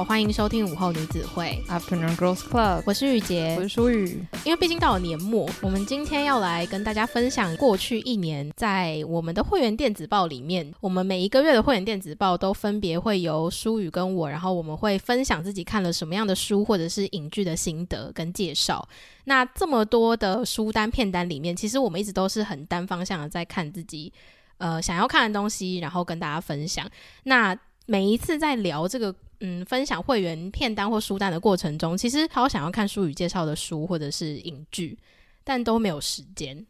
好，欢迎收听午后女子会 Afternoon Girls Club，我是雨洁，我是舒雨。因为毕竟到了年末，我们今天要来跟大家分享过去一年在我们的会员电子报里面，我们每一个月的会员电子报都分别会由舒雨跟我，然后我们会分享自己看了什么样的书或者是影剧的心得跟介绍。那这么多的书单片单里面，其实我们一直都是很单方向的在看自己呃想要看的东西，然后跟大家分享。那每一次在聊这个。嗯，分享会员片单或书单的过程中，其实好想要看书语介绍的书或者是影剧，但都没有时间。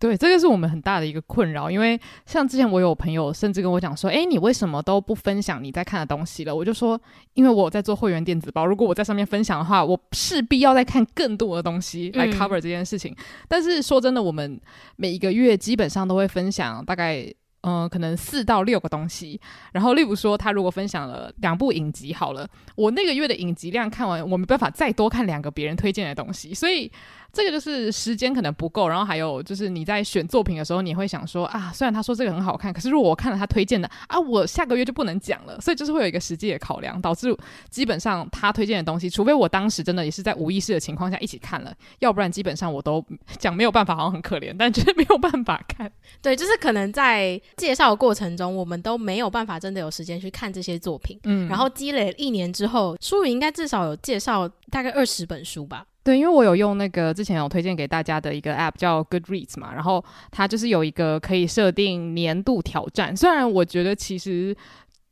对，这个是我们很大的一个困扰。因为像之前我有朋友甚至跟我讲说：“诶，你为什么都不分享你在看的东西了？”我就说：“因为我在做会员电子包，如果我在上面分享的话，我势必要再看更多的东西来 cover 这件事情。嗯”但是说真的，我们每一个月基本上都会分享大概。嗯、可能四到六个东西，然后例如说，他如果分享了两部影集，好了，我那个月的影集量看完，我没办法再多看两个别人推荐的东西，所以。这个就是时间可能不够，然后还有就是你在选作品的时候，你会想说啊，虽然他说这个很好看，可是如果我看了他推荐的啊，我下个月就不能讲了，所以就是会有一个实际的考量，导致基本上他推荐的东西，除非我当时真的也是在无意识的情况下一起看了，要不然基本上我都讲没有办法，好像很可怜，但就是没有办法看。对，就是可能在介绍的过程中，我们都没有办法真的有时间去看这些作品，嗯，然后积累了一年之后，书宇应该至少有介绍大概二十本书吧。对，因为我有用那个之前有推荐给大家的一个 App 叫 Goodreads 嘛，然后它就是有一个可以设定年度挑战。虽然我觉得其实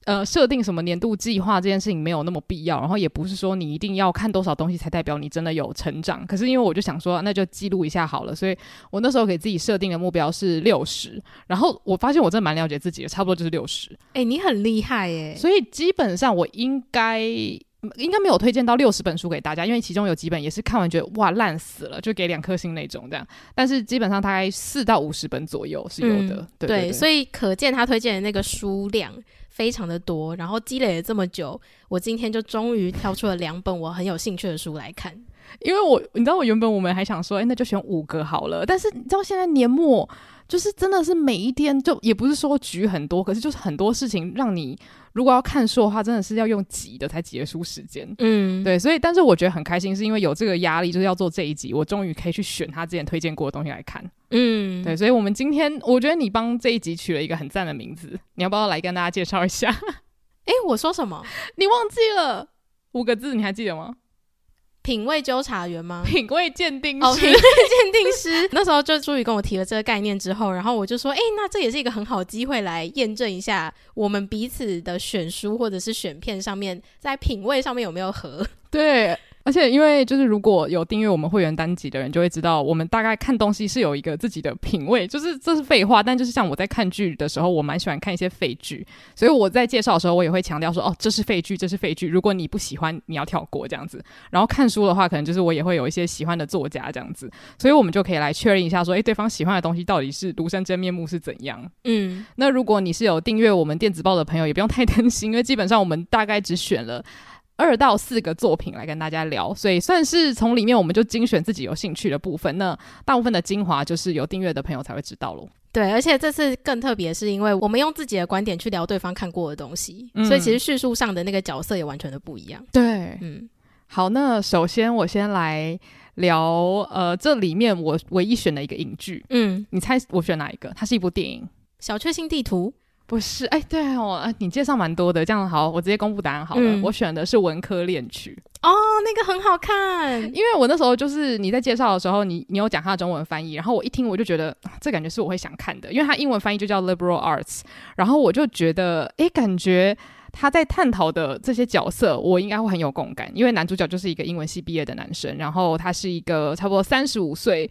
呃设定什么年度计划这件事情没有那么必要，然后也不是说你一定要看多少东西才代表你真的有成长。可是因为我就想说，那就记录一下好了，所以我那时候给自己设定的目标是六十，然后我发现我真的蛮了解自己的，差不多就是六十。哎，你很厉害耶！所以基本上我应该。应该没有推荐到六十本书给大家，因为其中有几本也是看完觉得哇烂死了，就给两颗星那种这样。但是基本上大概四到五十本左右是有的，嗯、对，对，对，对，所以可见他推荐的那个书量非常的多，然后积累了这么久，我今天就终于挑出了两本我很有兴趣的书来看。因为我你知道我原本我们还想说，哎，那就选五个好了，但是你知道现在年末。就是真的是每一天，就也不是说局很多，可是就是很多事情让你如果要看书的话，真的是要用挤的才挤得出时间。嗯，对，所以但是我觉得很开心，是因为有这个压力，就是要做这一集，我终于可以去选他之前推荐过的东西来看。嗯，对，所以我们今天我觉得你帮这一集取了一个很赞的名字，你要不要来跟大家介绍一下？哎，我说什么？你忘记了五个字，你还记得吗？品味纠察员吗？品味鉴定师。哦，品味鉴定师。那时候就朱宇跟我提了这个概念之后，然后我就说，哎、欸，那这也是一个很好机会来验证一下我们彼此的选书或者是选片上面，在品味上面有没有合。对。而且，因为就是如果有订阅我们会员单集的人，就会知道我们大概看东西是有一个自己的品味。就是这是废话，但就是像我在看剧的时候，我蛮喜欢看一些废剧，所以我在介绍的时候，我也会强调说，哦，这是废剧，这是废剧。如果你不喜欢，你要跳过这样子。然后看书的话，可能就是我也会有一些喜欢的作家这样子，所以我们就可以来确认一下，说，诶，对方喜欢的东西到底是庐山真面目是怎样？嗯，那如果你是有订阅我们电子报的朋友，也不用太担心，因为基本上我们大概只选了。二到四个作品来跟大家聊，所以算是从里面我们就精选自己有兴趣的部分。那大部分的精华就是有订阅的朋友才会知道喽。对，而且这次更特别，是因为我们用自己的观点去聊对方看过的东西，嗯、所以其实叙述上的那个角色也完全的不一样。对，嗯，好，那首先我先来聊，呃，这里面我唯一选的一个影剧，嗯，你猜我选哪一个？它是一部电影，《小确幸地图》。不是，哎，对哦，你介绍蛮多的，这样好，我直接公布答案好了。嗯、我选的是文科恋曲哦，那个很好看，因为我那时候就是你在介绍的时候，你你有讲他的中文翻译，然后我一听我就觉得这感觉是我会想看的，因为他英文翻译就叫 liberal arts，然后我就觉得，哎，感觉他在探讨的这些角色，我应该会很有共感，因为男主角就是一个英文系毕业的男生，然后他是一个差不多三十五岁。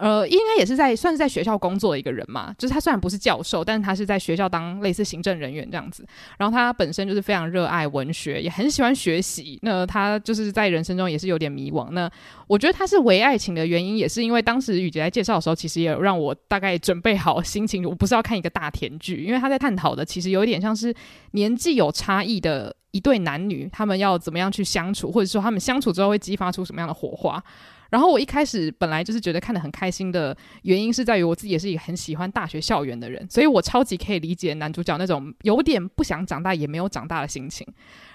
呃，应该也是在算是在学校工作的一个人嘛，就是他虽然不是教授，但是他是在学校当类似行政人员这样子。然后他本身就是非常热爱文学，也很喜欢学习。那他就是在人生中也是有点迷惘。那我觉得他是唯爱情的原因，也是因为当时雨洁在介绍的时候，其实也有让我大概准备好心情，我不是要看一个大甜剧，因为他在探讨的其实有一点像是年纪有差异的一对男女，他们要怎么样去相处，或者说他们相处之后会激发出什么样的火花。然后我一开始本来就是觉得看得很开心的原因是在于我自己也是一个很喜欢大学校园的人，所以我超级可以理解男主角那种有点不想长大也没有长大的心情。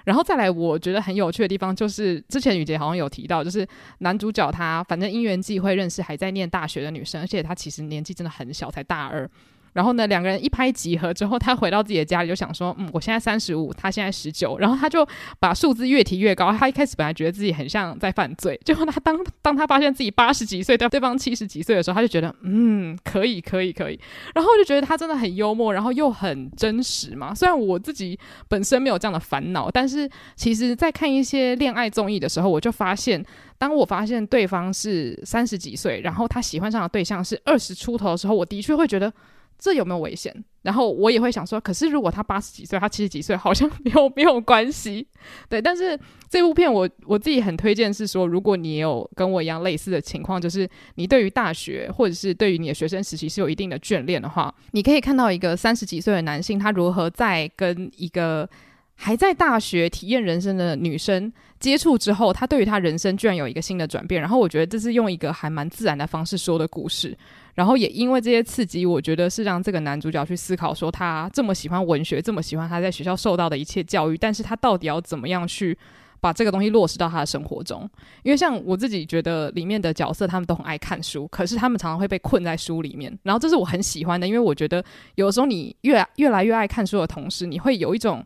然后再来，我觉得很有趣的地方就是之前雨杰好像有提到，就是男主角他反正因缘际会认识还在念大学的女生，而且他其实年纪真的很小，才大二。然后呢，两个人一拍即合之后，他回到自己的家里就想说：“嗯，我现在三十五，他现在十九。”然后他就把数字越提越高。他一开始本来觉得自己很像在犯罪，结果他当当他发现自己八十几岁，对对方七十几岁的时候，他就觉得嗯，可以，可以，可以。然后就觉得他真的很幽默，然后又很真实嘛。虽然我自己本身没有这样的烦恼，但是其实，在看一些恋爱综艺的时候，我就发现，当我发现对方是三十几岁，然后他喜欢上的对象是二十出头的时候，我的确会觉得。这有没有危险？然后我也会想说，可是如果他八十几岁，他七十几岁，好像没有没有关系。对，但是这部片我我自己很推荐，是说如果你有跟我一样类似的情况，就是你对于大学或者是对于你的学生时期是有一定的眷恋的话，你可以看到一个三十几岁的男性，他如何在跟一个还在大学体验人生的女生接触之后，他对于他人生居然有一个新的转变。然后我觉得这是用一个还蛮自然的方式说的故事。然后也因为这些刺激，我觉得是让这个男主角去思考说，他这么喜欢文学，这么喜欢他在学校受到的一切教育，但是他到底要怎么样去把这个东西落实到他的生活中？因为像我自己觉得里面的角色，他们都很爱看书，可是他们常常会被困在书里面。然后这是我很喜欢的，因为我觉得有时候你越越来越爱看书的同时，你会有一种。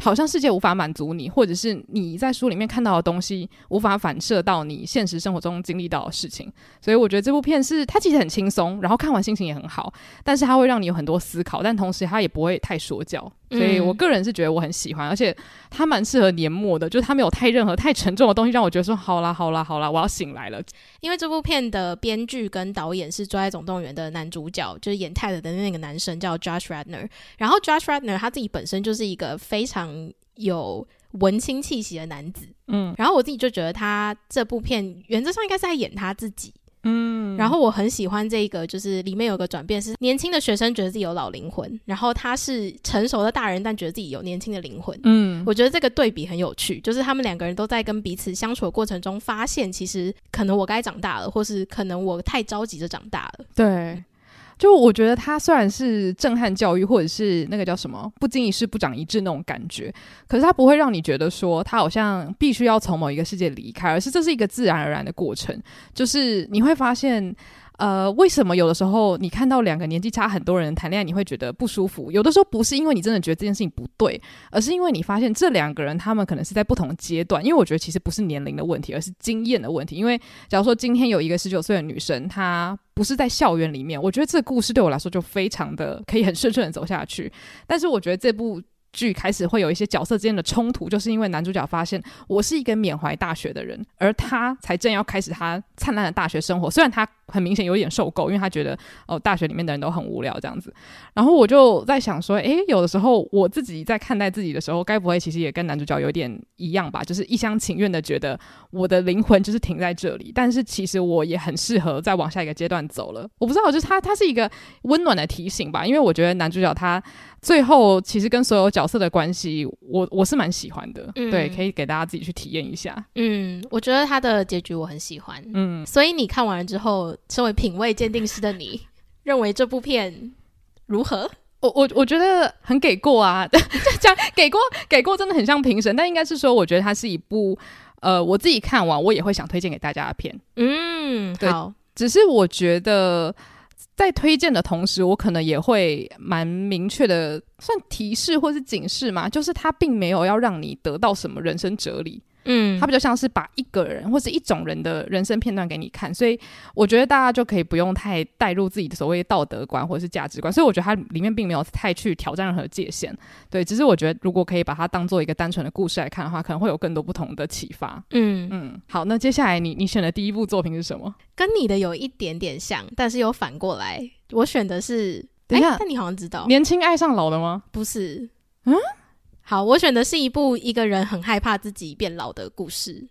好像世界无法满足你，或者是你在书里面看到的东西无法反射到你现实生活中经历到的事情，所以我觉得这部片是它其实很轻松，然后看完心情也很好，但是它会让你有很多思考，但同时它也不会太说教。所以我个人是觉得我很喜欢，嗯、而且它蛮适合年末的，就是它没有太任何太沉重的东西，让我觉得说好啦好啦好啦，我要醒来了。因为这部片的编剧跟导演是《捉爱总动员》的男主角，就是演泰德的那个男生叫 Josh Radner，。然后 Josh Radner 他自己本身就是一个非常有文青气息的男子，嗯，然后我自己就觉得他这部片原则上应该是在演他自己。嗯，然后我很喜欢这个，就是里面有个转变，是年轻的学生觉得自己有老灵魂，然后他是成熟的大人，但觉得自己有年轻的灵魂。嗯，我觉得这个对比很有趣，就是他们两个人都在跟彼此相处的过程中，发现其实可能我该长大了，或是可能我太着急着长大了。对。就我觉得他虽然是震撼教育，或者是那个叫什么“不经一事不长一智”那种感觉，可是他不会让你觉得说他好像必须要从某一个世界离开，而是这是一个自然而然的过程。就是你会发现。呃，为什么有的时候你看到两个年纪差很多人谈恋爱，你会觉得不舒服？有的时候不是因为你真的觉得这件事情不对，而是因为你发现这两个人他们可能是在不同阶段。因为我觉得其实不是年龄的问题，而是经验的问题。因为假如说今天有一个十九岁的女生，她不是在校园里面，我觉得这个故事对我来说就非常的可以很顺顺的走下去。但是我觉得这部。剧开始会有一些角色之间的冲突，就是因为男主角发现我是一个缅怀大学的人，而他才正要开始他灿烂的大学生活。虽然他很明显有点受够，因为他觉得哦，大学里面的人都很无聊这样子。然后我就在想说，诶，有的时候我自己在看待自己的时候，该不会其实也跟男主角有点一样吧？就是一厢情愿的觉得我的灵魂就是停在这里，但是其实我也很适合再往下一个阶段走了。我不知道，就是他他是一个温暖的提醒吧？因为我觉得男主角他。最后，其实跟所有角色的关系，我我是蛮喜欢的，嗯、对，可以给大家自己去体验一下。嗯，我觉得他的结局我很喜欢。嗯，所以你看完了之后，身为品味鉴定师的你，认为这部片如何？我我我觉得很给过啊，讲给过给过，真的很像评审，但应该是说，我觉得它是一部呃，我自己看完我也会想推荐给大家的片。嗯，对好，只是我觉得。在推荐的同时，我可能也会蛮明确的算提示或是警示嘛，就是它并没有要让你得到什么人生哲理。嗯，它比较像是把一个人或是一种人的人生片段给你看，所以我觉得大家就可以不用太带入自己的所谓道德观或者是价值观，所以我觉得它里面并没有太去挑战任何界限，对，只是我觉得如果可以把它当做一个单纯的故事来看的话，可能会有更多不同的启发。嗯嗯，好，那接下来你你选的第一部作品是什么？跟你的有一点点像，但是又反过来，我选的是，等一下，但你好像知道，年轻爱上老的吗？不是，嗯。好，我选的是一部一个人很害怕自己变老的故事。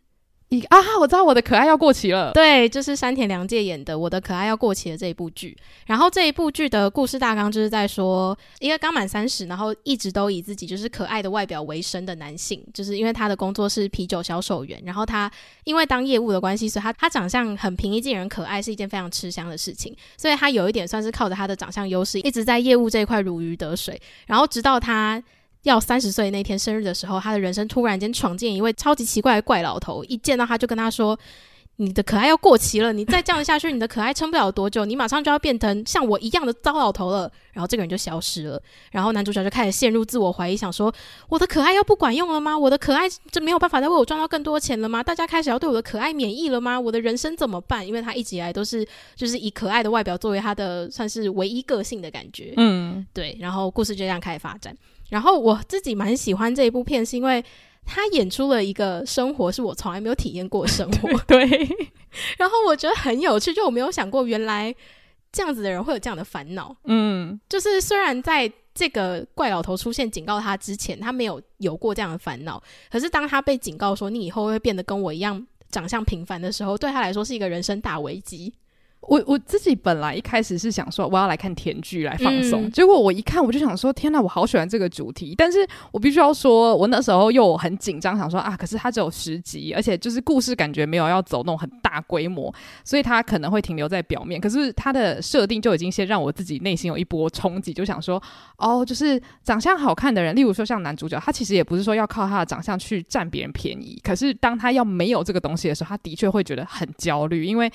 一啊，我知道我的可爱要过期了。对，就是山田凉介演的《我的可爱要过期》了这一部剧。然后这一部剧的故事大纲就是在说，一个刚满三十，然后一直都以自己就是可爱的外表为生的男性，就是因为他的工作是啤酒销售员。然后他因为当业务的关系，所以他他长相很平易近人，可爱是一件非常吃香的事情。所以他有一点算是靠着他的长相优势，一直在业务这一块如鱼得水。然后直到他。要三十岁那天生日的时候，他的人生突然间闯进一位超级奇怪的怪老头，一见到他就跟他说：“你的可爱要过期了，你再这样下去，你的可爱撑不了多久，你马上就要变成像我一样的糟老头了。”然后这个人就消失了，然后男主角就开始陷入自我怀疑，想说：“我的可爱要不管用了吗？我的可爱就没有办法再为我赚到更多钱了吗？大家开始要对我的可爱免疫了吗？我的人生怎么办？”因为他一直以来都是就是以可爱的外表作为他的算是唯一个性的感觉，嗯，对。然后故事就这样开始发展。然后我自己蛮喜欢这一部片，是因为他演出了一个生活是我从来没有体验过的生活。对，然后我觉得很有趣，就我没有想过原来这样子的人会有这样的烦恼。嗯，就是虽然在这个怪老头出现警告他之前，他没有有过这样的烦恼，可是当他被警告说你以后会变得跟我一样长相平凡的时候，对他来说是一个人生大危机。我我自己本来一开始是想说我要来看甜剧来放松，嗯，结果我一看我就想说天哪，我好喜欢这个主题，但是我必须要说，我那时候又很紧张，想说啊，可是它只有十集，而且就是故事感觉没有要走那种很大规模，所以它可能会停留在表面。可是它的设定就已经先让我自己内心有一波冲击，就想说哦，就是长相好看的人，例如说像男主角，他其实也不是说要靠他的长相去占别人便宜，可是当他要没有这个东西的时候，他的确会觉得很焦虑，因为。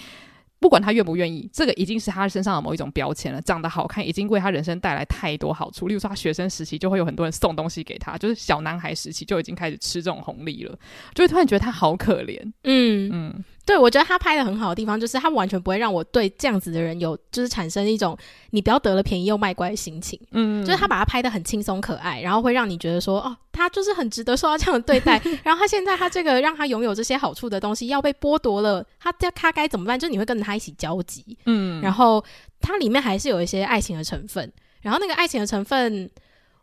不管他愿不愿意，这个已经是他身上的某一种标签了。长得好看已经为他人生带来太多好处。例如说，他学生时期就会有很多人送东西给他，就是小男孩时期就已经开始吃这种红利了，就会突然觉得他好可怜。嗯嗯。对，我觉得他拍的很好的地方，就是他完全不会让我对这样子的人有，就是产生一种你不要得了便宜又卖乖的心情。嗯，就是他把他拍的很轻松可爱，然后会让你觉得说，哦，他就是很值得受到这样的对待。然后他现在他这个让他拥有这些好处的东西要被剥夺了，他他该怎么办？就是你会跟着他一起焦急。嗯，然后它里面还是有一些爱情的成分，然后那个爱情的成分。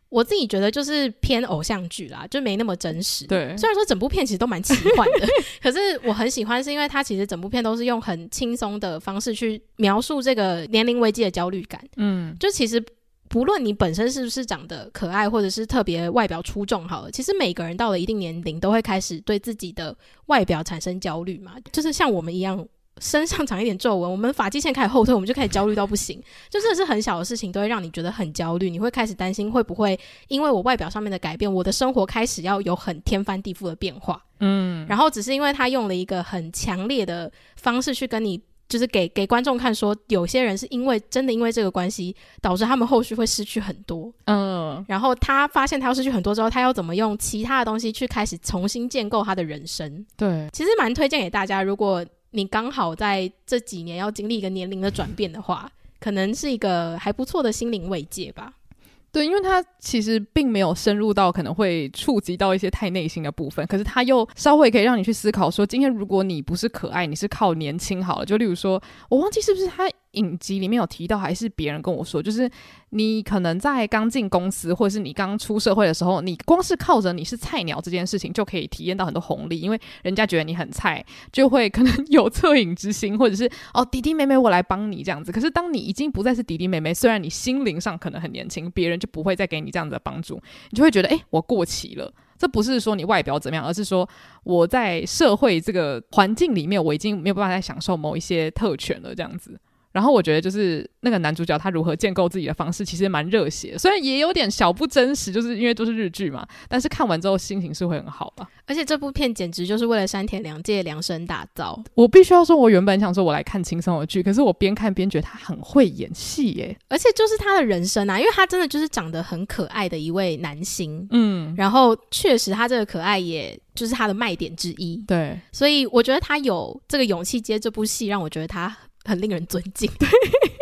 我自己觉得就是偏偶像剧啦，就没那么真实。对，虽然说整部片其实都蛮奇幻的，可是我很喜欢，是因为它其实整部片都是用很轻松的方式去描述这个年龄危机的焦虑感。嗯，就其实不论你本身是不是长得可爱，或者是特别外表出众，好了，其实每个人到了一定年龄都会开始对自己的外表产生焦虑嘛，就是像我们一样。身上长一点皱纹，我们发际线开始后退，我们就开始焦虑到不行。就真的是很小的事情，都会让你觉得很焦虑。你会开始担心会不会因为我外表上面的改变，我的生活开始要有很天翻地覆的变化。嗯，然后只是因为他用了一个很强烈的方式去跟你，就是给给观众看说，有些人是因为真的因为这个关系，导致他们后续会失去很多。嗯，然后他发现他要失去很多之后，他要怎么用其他的东西去开始重新建构他的人生？对，其实蛮推荐给大家，如果。你刚好在这几年要经历一个年龄的转变的话，可能是一个还不错的心灵慰藉吧。对，因为他其实并没有深入到可能会触及到一些太内心的部分，可是他又稍微可以让你去思考说，今天如果你不是可爱，你是靠年轻好了。就例如说，我忘记是不是他。影集里面有提到，还是别人跟我说，就是你可能在刚进公司，或者是你刚出社会的时候，你光是靠着你是菜鸟这件事情，就可以体验到很多红利，因为人家觉得你很菜，就会可能 有恻隐之心，或者是哦弟弟妹妹我来帮你这样子。可是当你已经不再是弟弟妹妹，虽然你心灵上可能很年轻，别人就不会再给你这样子的帮助，你就会觉得诶，我过期了。这不是说你外表怎么样，而是说我在社会这个环境里面，我已经没有办法再享受某一些特权了，这样子。然后我觉得就是那个男主角他如何建构自己的方式，其实蛮热血，虽然也有点小不真实，就是因为都是日剧嘛。但是看完之后心情是会很好吧。而且这部片简直就是为了山田凉介量身打造。我必须要说，我原本想说我来看轻松的剧，可是我边看边觉得他很会演戏耶。而且就是他的人生啊，因为他真的就是长得很可爱的一位男星，嗯，然后确实他这个可爱也就是他的卖点之一。对，所以我觉得他有这个勇气接这部戏，让我觉得他。很令人尊敬，对，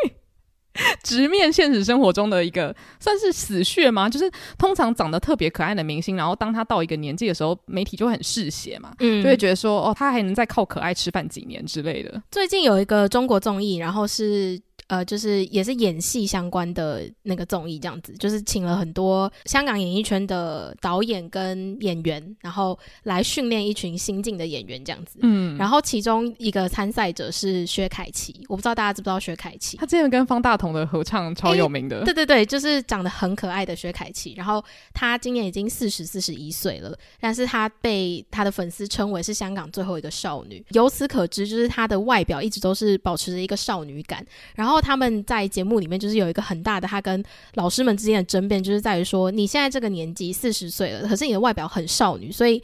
直面现实生活中的一个算是死穴吗？就是通常长得特别可爱的明星，然后当他到一个年纪的时候，媒体就会很嗜血嘛，嗯，就会觉得说，哦，他还能再靠可爱吃饭几年之类的。最近有一个中国综艺，然后是。呃，就是也是演戏相关的那个综艺这样子，就是请了很多香港演艺圈的导演跟演员，然后来训练一群新进的演员这样子。嗯，然后其中一个参赛者是薛凯琪，我不知道大家知不知道薛凯琪？他之前跟方大同的合唱超有名的。对对对，就是长得很可爱的薛凯琪。然后他今年已经四十四十一岁了，但是他被他的粉丝称为是香港最后一个少女。由此可知，就是他的外表一直都是保持着一个少女感，然后。他们在节目里面就是有一个很大的他跟老师们之间的争辩，就是在于说，你现在这个年纪四十岁了，可是你的外表很少女，所以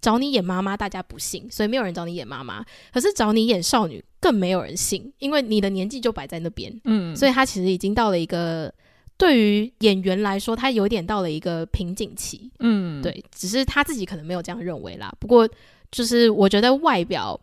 找你演妈妈大家不信，所以没有人找你演妈妈。可是找你演少女更没有人信，因为你的年纪就摆在那边。嗯，所以他其实已经到了一个对于演员来说，他有点到了一个瓶颈期。嗯，对，只是他自己可能没有这样认为啦。不过就是我觉得外表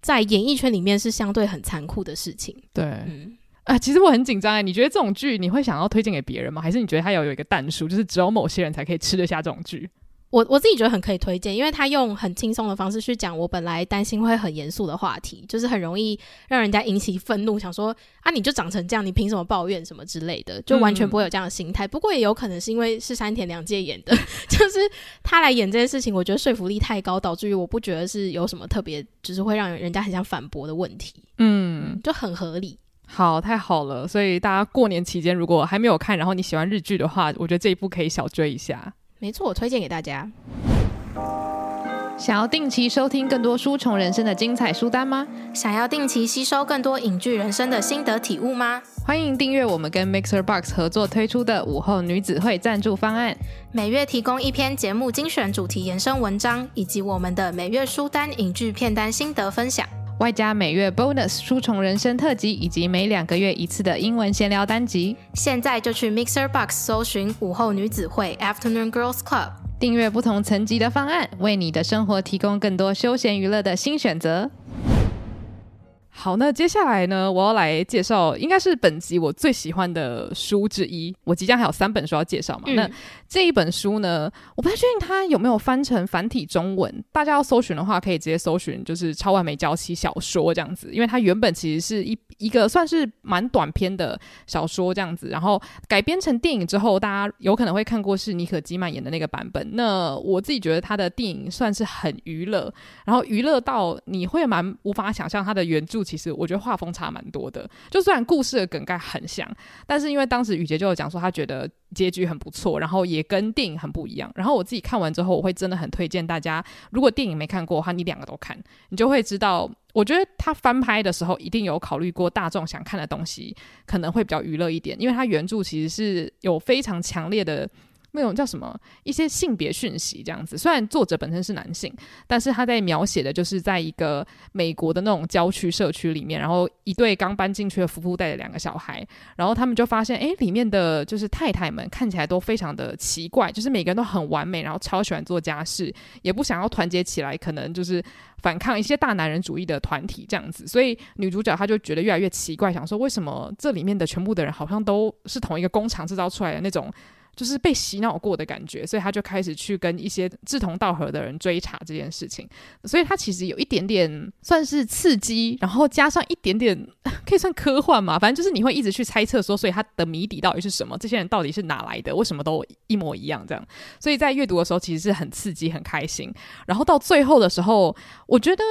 在演艺圈里面是相对很残酷的事情。对，嗯。啊、呃，其实我很紧张哎。你觉得这种剧你会想要推荐给别人吗？还是你觉得它要有一个淡数，就是只有某些人才可以吃得下这种剧？我我自己觉得很可以推荐，因为他用很轻松的方式去讲我本来担心会很严肃的话题，就是很容易让人家引起愤怒，想说啊，你就长成这样，你凭什么抱怨什么之类的，就完全不会有这样的心态。嗯、不过也有可能是因为是山田凉介演的，就是他来演这件事情，我觉得说服力太高，导致于我不觉得是有什么特别，就是会让人家很想反驳的问题。嗯，就很合理。好，太好了！所以大家过年期间如果还没有看，然后你喜欢日剧的话，我觉得这一部可以小追一下。没错，我推荐给大家。想要定期收听更多书虫人生的精彩书单吗？想要定期吸收更多影剧人生的心得体悟吗？欢迎订阅我们跟 Mixer Box 合作推出的午后女子会赞助方案，每月提供一篇节目精选主题延伸文章，以及我们的每月书单影剧片单心得分享。外加每月 bonus 书虫人生特辑，以及每两个月一次的英文闲聊单集。现在就去 Mixer Box 搜寻午后女子会 Afternoon Girls Club，订阅不同层级的方案，为你的生活提供更多休闲娱乐的新选择。好，那接下来呢，我要来介绍，应该是本集我最喜欢的书之一。我即将还有三本书要介绍嘛。嗯、那这一本书呢，我不太确定它有没有翻成繁体中文。大家要搜寻的话，可以直接搜寻，就是《超完美娇妻》小说这样子，因为它原本其实是一一个算是蛮短篇的小说这样子，然后改编成电影之后，大家有可能会看过是妮可基曼演的那个版本。那我自己觉得他的电影算是很娱乐，然后娱乐到你会蛮无法想象他的原著。其实我觉得画风差蛮多的，就虽然故事的梗概很像，但是因为当时雨洁就有讲说他觉得结局很不错，然后也跟电影很不一样。然后我自己看完之后，我会真的很推荐大家，如果电影没看过的话，你两个都看，你就会知道，我觉得他翻拍的时候一定有考虑过大众想看的东西，可能会比较娱乐一点，因为他原著其实是有非常强烈的。那种叫什么一些性别讯息这样子，虽然作者本身是男性，但是他在描写的就是在一个美国的那种郊区社区里面，然后一对刚搬进去的夫妇带着两个小孩，然后他们就发现，诶，里面的就是太太们看起来都非常的奇怪，就是每个人都很完美，然后超喜欢做家事，也不想要团结起来，可能就是反抗一些大男人主义的团体这样子，所以女主角她就觉得越来越奇怪，想说为什么这里面的全部的人好像都是同一个工厂制造出来的那种。就是被洗脑过的感觉，所以他就开始去跟一些志同道合的人追查这件事情。所以他其实有一点点算是刺激，然后加上一点点 可以算科幻嘛，反正就是你会一直去猜测说，所以他的谜底到底是什么？这些人到底是哪来的？为什么都一模一样？这样，所以在阅读的时候其实是很刺激、很开心。然后到最后的时候，我觉得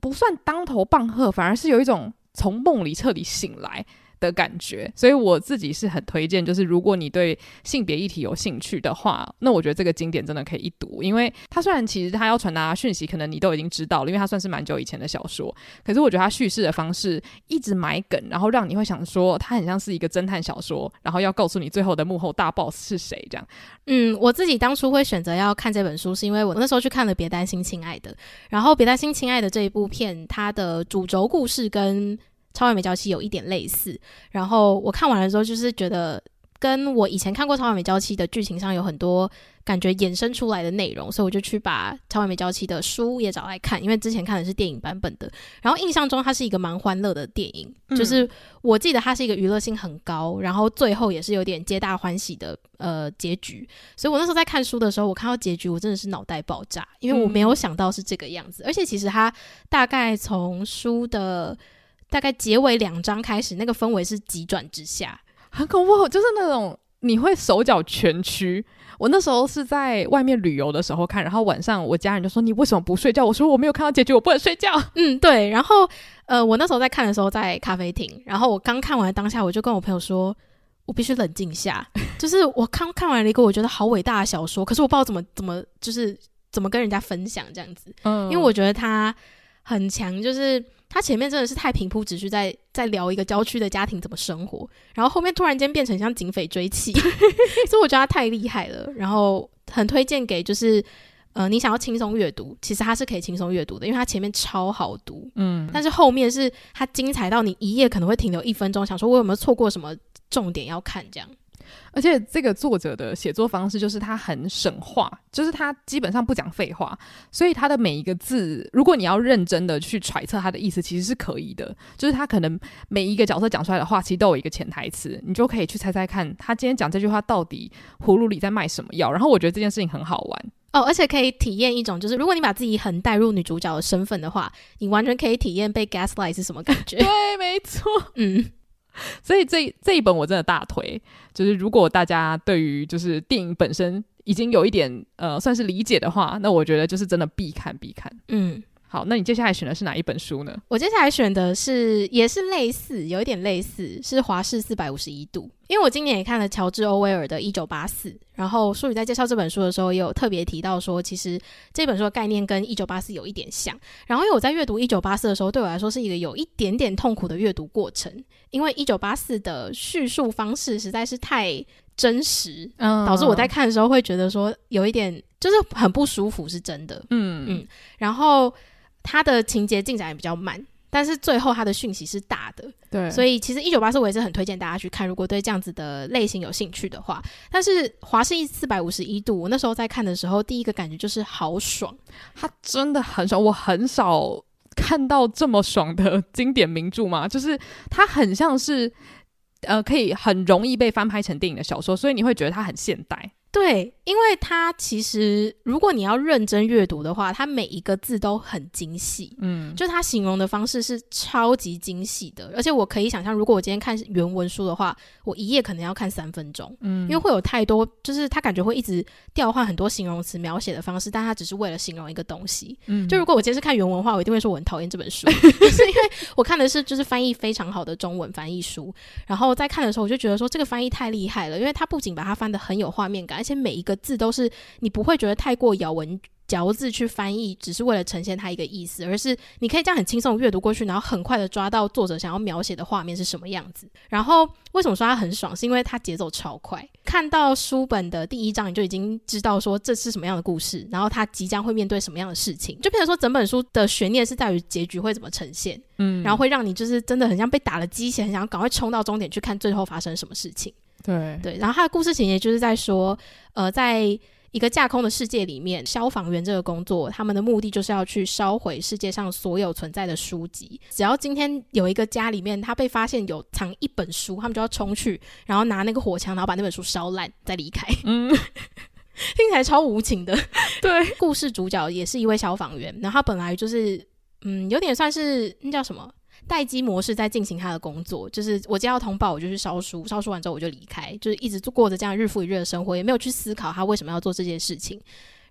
不算当头棒喝，反而是有一种从梦里彻底醒来的感觉，所以我自己是很推荐，就是如果你对性别议题有兴趣的话，那我觉得这个经典真的可以一读，因为它虽然其实它要传达讯息，可能你都已经知道了，因为它算是蛮久以前的小说，可是我觉得它叙事的方式一直埋梗，然后让你会想说它很像是一个侦探小说，然后要告诉你最后的幕后大 boss 是谁这样。嗯，我自己当初会选择要看这本书，是因为我那时候去看了《别担心，亲爱的》，然后《别担心，亲爱的》这一部片，它的主轴故事跟超完美娇妻有一点类似，然后我看完了之后，就是觉得跟我以前看过超完美娇妻的剧情上有很多感觉衍生出来的内容，所以我就去把超完美娇妻的书也找来看，因为之前看的是电影版本的，然后印象中它是一个蛮欢乐的电影，嗯、就是我记得它是一个娱乐性很高，然后最后也是有点皆大欢喜的呃结局，所以我那时候在看书的时候，我看到结局我真的是脑袋爆炸，因为我没有想到是这个样子，嗯、而且其实它大概从书的。大概结尾两章开始，那个氛围是急转直下，很恐怖，就是那种你会手脚蜷曲。我那时候是在外面旅游的时候看，然后晚上我家人就说：“你为什么不睡觉？”我说：“我没有看到结局，我不能睡觉。”嗯，对。然后呃，我那时候在看的时候在咖啡厅，然后我刚看完当下，我就跟我朋友说：“我必须冷静下。”就是我刚看完了一个我觉得好伟大的小说，可是我不知道怎么怎么就是怎么跟人家分享这样子。嗯，因为我觉得它很强，就是。他前面真的是太平铺直叙，在在聊一个郊区的家庭怎么生活，然后后面突然间变成像警匪追妻，所以我觉得他太厉害了。然后很推荐给就是呃你想要轻松阅读，其实他是可以轻松阅读的，因为他前面超好读，嗯，但是后面是他精彩到你一页可能会停留一分钟，想说我有没有错过什么重点要看这样。而且这个作者的写作方式就是他很省话，就是他基本上不讲废话，所以他的每一个字，如果你要认真的去揣测他的意思，其实是可以的。就是他可能每一个角色讲出来的话，其实都有一个潜台词，你就可以去猜猜看，他今天讲这句话到底葫芦里在卖什么药。然后我觉得这件事情很好玩哦，而且可以体验一种，就是如果你把自己很带入女主角的身份的话，你完全可以体验被 gaslight 是什么感觉。对，没错，嗯。所以这这一本我真的大推，就是如果大家对于就是电影本身已经有一点呃算是理解的话，那我觉得就是真的必看必看。嗯。好，那你接下来选的是哪一本书呢？我接下来选的是，也是类似，有一点类似，是《华氏四百五十一度》。因为我今年也看了乔治·欧威尔的《一九八四》，然后书里在介绍这本书的时候，也有特别提到说，其实这本书的概念跟《一九八四》有一点像。然后，因为我在阅读《一九八四》的时候，对我来说是一个有一点点痛苦的阅读过程，因为《一九八四》的叙述方式实在是太真实，嗯，导致我在看的时候会觉得说有一点就是很不舒服，是真的。嗯嗯，然后。它的情节进展也比较慢，但是最后它的讯息是大的，对，所以其实一九八四我也是很推荐大家去看，如果对这样子的类型有兴趣的话。但是华氏一四百五十一度，我那时候在看的时候，第一个感觉就是好爽，它真的很爽，我很少看到这么爽的经典名著嘛，就是它很像是呃可以很容易被翻拍成电影的小说，所以你会觉得它很现代。对，因为它其实，如果你要认真阅读的话，它每一个字都很精细，嗯，就它形容的方式是超级精细的，而且我可以想象，如果我今天看原文书的话，我一页可能要看三分钟，嗯，因为会有太多，就是他感觉会一直调换很多形容词描写的方式，但他只是为了形容一个东西，嗯，就如果我今天是看原文的话，我一定会说我很讨厌这本书，就是因为我看的是就是翻译非常好的中文翻译书，然后在看的时候我就觉得说这个翻译太厉害了，因为他不仅把它翻得很有画面感。而且每一个字都是你不会觉得太过咬文嚼字去翻译，只是为了呈现它一个意思，而是你可以这样很轻松阅读过去，然后很快的抓到作者想要描写的画面是什么样子。然后为什么说它很爽？是因为它节奏超快，看到书本的第一章你就已经知道说这是什么样的故事，然后它即将会面对什么样的事情，就变成说整本书的悬念是在于结局会怎么呈现，嗯，然后会让你就是真的很像被打了鸡血，很想要赶快冲到终点去看最后发生什么事情。对对，然后他的故事情节就是在说，呃，在一个架空的世界里面，消防员这个工作，他们的目的就是要去烧毁世界上所有存在的书籍。只要今天有一个家里面，他被发现有藏一本书，他们就要冲去，然后拿那个火枪，然后把那本书烧烂，再离开。嗯，听起来超无情的。对，故事主角也是一位消防员，然后他本来就是，嗯，有点算是那叫什么？待机模式在进行他的工作，就是我接到通报，我就去烧书，烧书完之后我就离开，就是一直过着这样日复一日的生活，也没有去思考他为什么要做这件事情。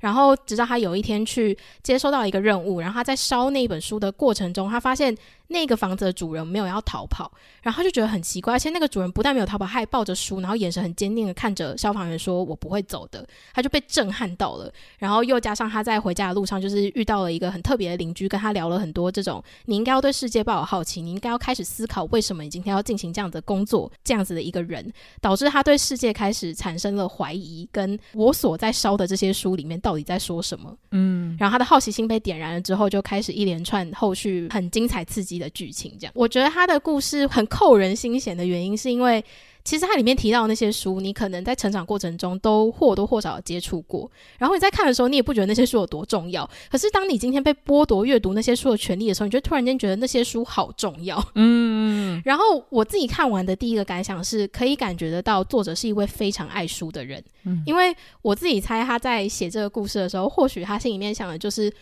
然后直到他有一天去接收到一个任务，然后他在烧那本书的过程中，他发现那个房子的主人没有要逃跑，然后他就觉得很奇怪，而且那个主人不但没有逃跑，他还抱着书，然后眼神很坚定的看着消防员说：“我不会走的。”他就被震撼到了。然后又加上他在回家的路上，就是遇到了一个很特别的邻居，跟他聊了很多这种你应该要对世界抱有好奇，你应该要开始思考为什么你今天要进行这样的工作，这样子的一个人，导致他对世界开始产生了怀疑，跟我所在烧的这些书里面到底在说什么？嗯，然后他的好奇心被点燃了之后，就开始一连串后续很精彩刺激的剧情，这样我觉得他的故事很扣人心弦的原因，是因为其实他里面提到的那些书，你可能在成长过程中都或多或少接触过，然后你在看的时候，你也不觉得那些书有多重要。可是当你今天被剥夺阅读那些书的权利的时候，你就突然间觉得那些书好重要。嗯，然后我自己看完的第一个感想是，可以感觉得到作者是一位非常爱书的人。嗯，因为我自己猜他在写这个故事的时候，或许他心里面想的就是。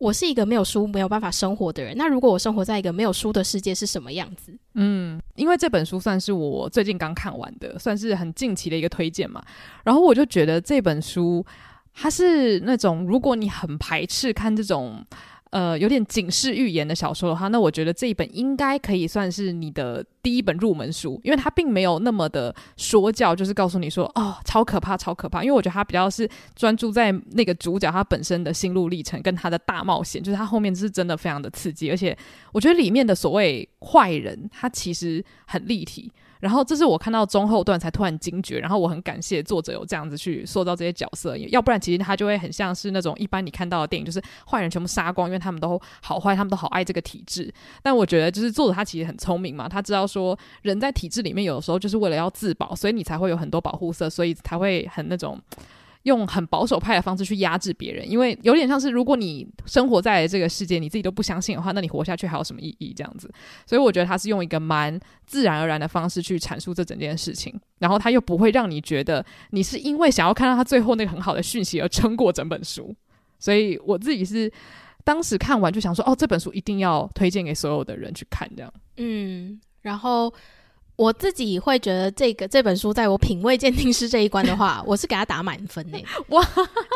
我是一个没有书没有办法生活的人。那如果我生活在一个没有书的世界是什么样子？嗯，因为这本书算是我最近刚看完的，算是很近期的一个推荐嘛。然后我就觉得这本书它是那种，如果你很排斥看这种。呃，有点警示预言的小说的话，那我觉得这一本应该可以算是你的第一本入门书，因为它并没有那么的说教，就是告诉你说哦，超可怕，超可怕。因为我觉得它比较是专注在那个主角他本身的心路历程跟他的大冒险，就是他后面是真的非常的刺激，而且我觉得里面的所谓坏人，他其实很立体。然后这是我看到中后段才突然惊觉，然后我很感谢作者有这样子去塑造这些角色，要不然其实他就会很像是那种一般你看到的电影，就是坏人全部杀光，因为他们都好坏，他们都好爱这个体制。但我觉得就是作者他其实很聪明嘛，他知道说人在体制里面有的时候就是为了要自保，所以你才会有很多保护色，所以才会很那种。用很保守派的方式去压制别人，因为有点像是如果你生活在这个世界，你自己都不相信的话，那你活下去还有什么意义？这样子，所以我觉得他是用一个蛮自然而然的方式去阐述这整件事情，然后他又不会让你觉得你是因为想要看到他最后那个很好的讯息而撑过整本书。所以我自己是当时看完就想说，哦，这本书一定要推荐给所有的人去看，这样。嗯，然后。我自己会觉得这个这本书在我品味鉴定师这一关的话，我是给他打满分诶。哇，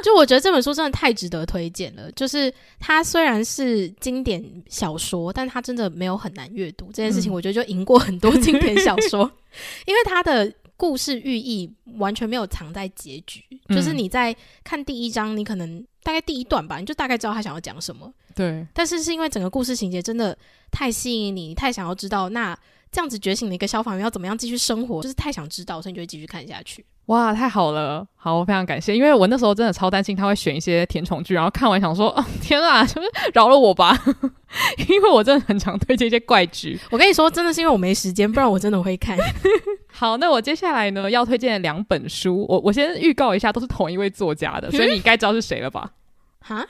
就我觉得这本书真的太值得推荐了。就是它虽然是经典小说，但它真的没有很难阅读。这件事情我觉得就赢过很多经典小说，嗯、因为它的故事寓意完全没有藏在结局。就是你在看第一章，你可能大概第一段吧，你就大概知道他想要讲什么。对，但是是因为整个故事情节真的太吸引你，你太想要知道那。这样子觉醒的一个消防员要怎么样继续生活，就是太想知道，所以你就会继续看下去。哇，太好了，好，我非常感谢，因为我那时候真的超担心他会选一些甜宠剧，然后看完想说，哦，天啊，就是饶了我吧，因为我真的很常推荐一些怪剧。我跟你说，真的是因为我没时间，不然我真的会看。好，那我接下来呢要推荐两本书，我我先预告一下，都是同一位作家的，所以你该知道是谁了吧？哈。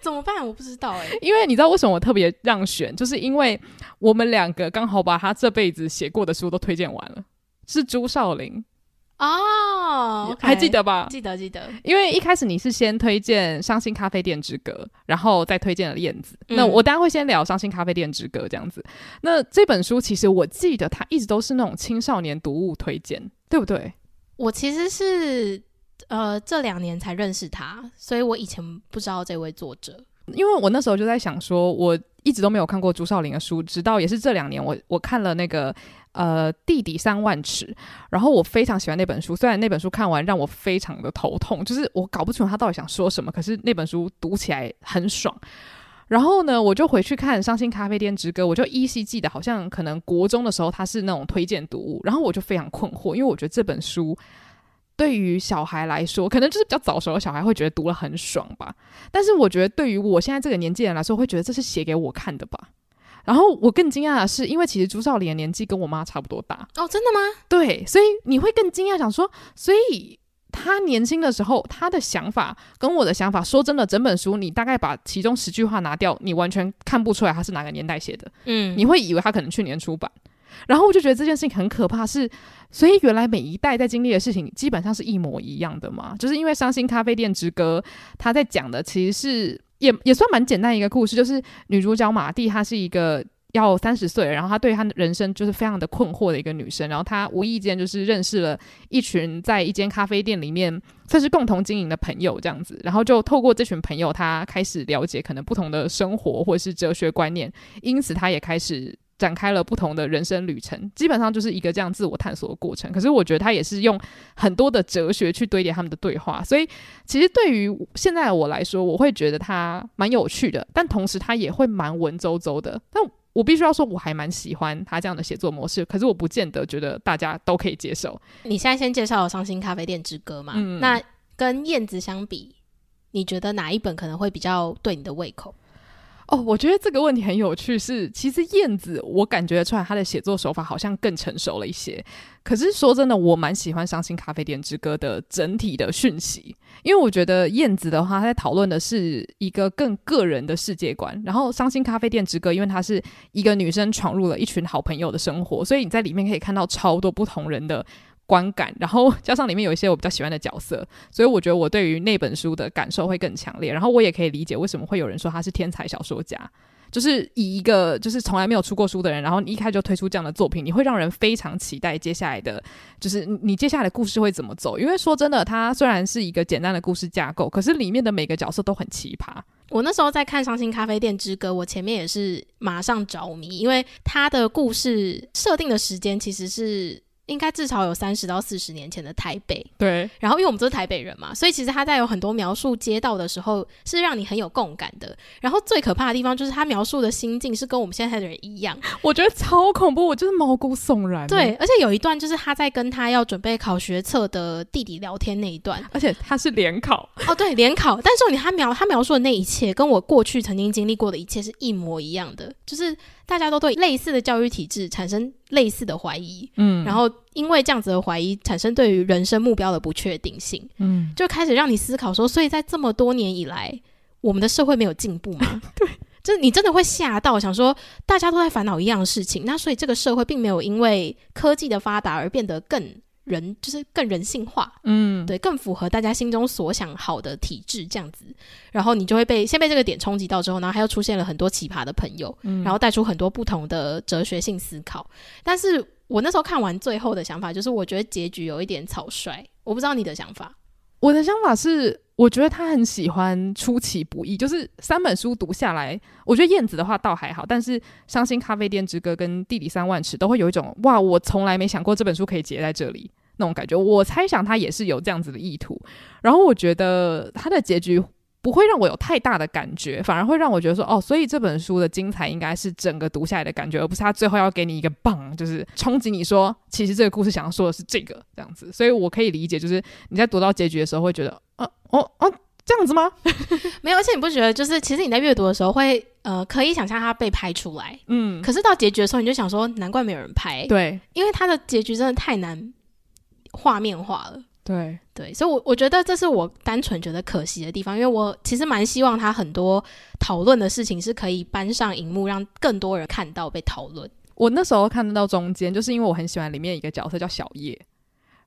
怎么办？我不知道哎、欸。因为你知道为什么我特别让选，就是因为我们两个刚好把他这辈子写过的书都推荐完了，是朱少林哦，okay, 还记得吧？记得记得。因为一开始你是先推荐《伤心咖啡店之歌》，然后再推荐了《燕子》嗯。那我当然会先聊《伤心咖啡店之歌》这样子。那这本书其实我记得它一直都是那种青少年读物推荐，对不对？我其实是。呃，这两年才认识他，所以我以前不知道这位作者。因为我那时候就在想说，我一直都没有看过朱少林的书，直到也是这两年，我我看了那个呃《地底三万尺》，然后我非常喜欢那本书。虽然那本书看完让我非常的头痛，就是我搞不清楚他到底想说什么，可是那本书读起来很爽。然后呢，我就回去看《伤心咖啡店之歌》，我就依稀记得，好像可能国中的时候他是那种推荐读物，然后我就非常困惑，因为我觉得这本书。对于小孩来说，可能就是比较早熟的小孩会觉得读了很爽吧。但是我觉得对于我现在这个年纪人来说，会觉得这是写给我看的吧。然后我更惊讶的是，因为其实朱少麟的年纪跟我妈差不多大哦，真的吗？对，所以你会更惊讶，想说，所以他年轻的时候他的想法跟我的想法，说真的，整本书你大概把其中十句话拿掉，你完全看不出来他是哪个年代写的。嗯，你会以为他可能去年出版。然后我就觉得这件事情很可怕，是，所以原来每一代在经历的事情基本上是一模一样的嘛？就是因为《伤心咖啡店之歌》，他在讲的其实是也也算蛮简单一个故事，就是女主角玛蒂她是一个要三十岁，然后她对她人生就是非常的困惑的一个女生。然后她无意间就是认识了一群在一间咖啡店里面算是共同经营的朋友，这样子。然后就透过这群朋友，她开始了解可能不同的生活或者是哲学观念，因此她也开始。展开了不同的人生旅程，基本上就是一个这样自我探索的过程。可是我觉得他也是用很多的哲学去堆叠他们的对话，所以其实对于现在的我来说，我会觉得他蛮有趣的，但同时他也会蛮文绉绉的。但我必须要说，我还蛮喜欢他这样的写作模式。可是我不见得觉得大家都可以接受。你现在先介绍《伤心咖啡店之歌》嘛？嗯，那跟燕子相比，你觉得哪一本可能会比较对你的胃口？哦，我觉得这个问题很有趣是。其实燕子，我感觉出来他的写作手法好像更成熟了一些。可是说真的，我蛮喜欢《伤心咖啡店之歌》的整体的讯息，因为我觉得燕子的话，他在讨论的是一个更个人的世界观。然后《伤心咖啡店之歌》，因为它是一个女生闯入了一群好朋友的生活，所以你在里面可以看到超多不同人的。观感，然后加上里面有一些我比较喜欢的角色，所以我觉得我对于那本书的感受会更强烈。然后我也可以理解为什么会有人说他是天才小说家，就是以一个就是从来没有出过书的人，然后你一开就推出这样的作品，你会让人非常期待接下来的，就是你接下来的故事会怎么走。因为说真的，它虽然是一个简单的故事架构，可是里面的每个角色都很奇葩。我那时候在看《伤心咖啡店之歌》，我前面也是马上着迷，因为他的故事设定的时间其实是。应该至少有三十到四十年前的台北，对。然后因为我们都是台北人嘛，所以其实他在有很多描述街道的时候，是让你很有共感的。然后最可怕的地方就是他描述的心境是跟我们现在的人一样，我觉得超恐怖，我就是毛骨悚然。对，而且有一段就是他在跟他要准备考学测的弟弟聊天那一段，而且他是联考哦，对，联考。但是你他描他描述的那一切，跟我过去曾经经历过的一切是一模一样的，就是。大家都对类似的教育体制产生类似的怀疑，嗯，然后因为这样子的怀疑，产生对于人生目标的不确定性，嗯，就开始让你思考说，所以在这么多年以来，我们的社会没有进步吗？对，就是你真的会吓到，想说大家都在烦恼一样的事情，那所以这个社会并没有因为科技的发达而变得更。人就是更人性化，嗯，对，更符合大家心中所想好的体制这样子，然后你就会被先被这个点冲击到之后，然后他又出现了很多奇葩的朋友，嗯，然后带出很多不同的哲学性思考。但是我那时候看完最后的想法就是，我觉得结局有一点草率，我不知道你的想法。我的想法是，我觉得他很喜欢出其不意，就是三本书读下来，我觉得燕子的话倒还好，但是《伤心咖啡店之歌》跟《地理三万尺》都会有一种哇，我从来没想过这本书可以结在这里那种感觉。我猜想他也是有这样子的意图，然后我觉得他的结局。不会让我有太大的感觉，反而会让我觉得说，哦，所以这本书的精彩应该是整个读下来的感觉，而不是他最后要给你一个棒，就是冲击你说，其实这个故事想要说的是这个这样子。所以我可以理解，就是你在读到结局的时候会觉得，啊，哦，哦，这样子吗？没有，而且你不觉得，就是其实你在阅读的时候会，呃，可以想象它被拍出来，嗯，可是到结局的时候，你就想说，难怪没有人拍，对，因为它的结局真的太难画面化了。对对，所以我，我我觉得这是我单纯觉得可惜的地方，因为我其实蛮希望他很多讨论的事情是可以搬上荧幕，让更多人看到被讨论。我那时候看得到中间，就是因为我很喜欢里面一个角色叫小叶，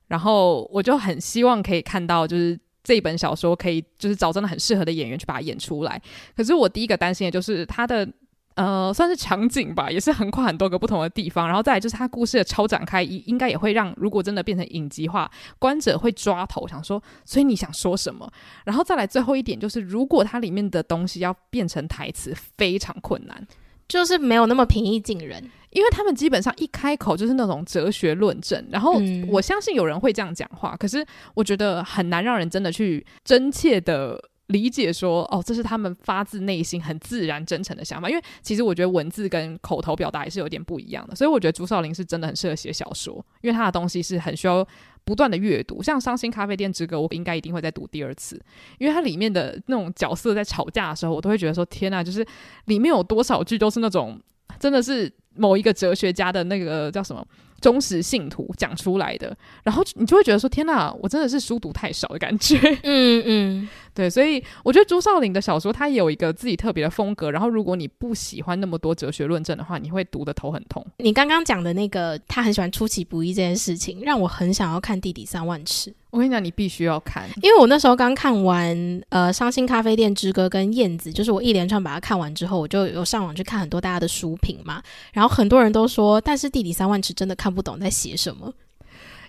然后我就很希望可以看到，就是这本小说可以就是找真的很适合的演员去把它演出来。可是我第一个担心的就是他的。呃，算是场景吧，也是横跨很多个不同的地方，然后再来就是他故事的超展开，应应该也会让如果真的变成影集化，观者会抓头想说，所以你想说什么？然后再来最后一点就是，如果它里面的东西要变成台词，非常困难，就是没有那么平易近人，因为他们基本上一开口就是那种哲学论证，然后我相信有人会这样讲话，可是我觉得很难让人真的去真切的。理解说哦，这是他们发自内心很自然真诚的想法，因为其实我觉得文字跟口头表达也是有点不一样的，所以我觉得朱少林是真的很适合写小说，因为他的东西是很需要不断的阅读。像《伤心咖啡店之歌》，我应该一定会再读第二次，因为它里面的那种角色在吵架的时候，我都会觉得说天呐，就是里面有多少句都是那种真的是某一个哲学家的那个叫什么忠实信徒讲出来的，然后你就会觉得说天呐，我真的是书读太少的感觉。嗯嗯。对，所以我觉得朱少麟的小说他也有一个自己特别的风格。然后，如果你不喜欢那么多哲学论证的话，你会读得头很痛。你刚刚讲的那个他很喜欢出其不意这件事情，让我很想要看《地底三万尺》。我跟你讲，你必须要看，因为我那时候刚看完呃《伤心咖啡店之歌》跟《燕子》，就是我一连串把它看完之后，我就有上网去看很多大家的书评嘛。然后很多人都说，但是《地理三万尺》真的看不懂在写什么。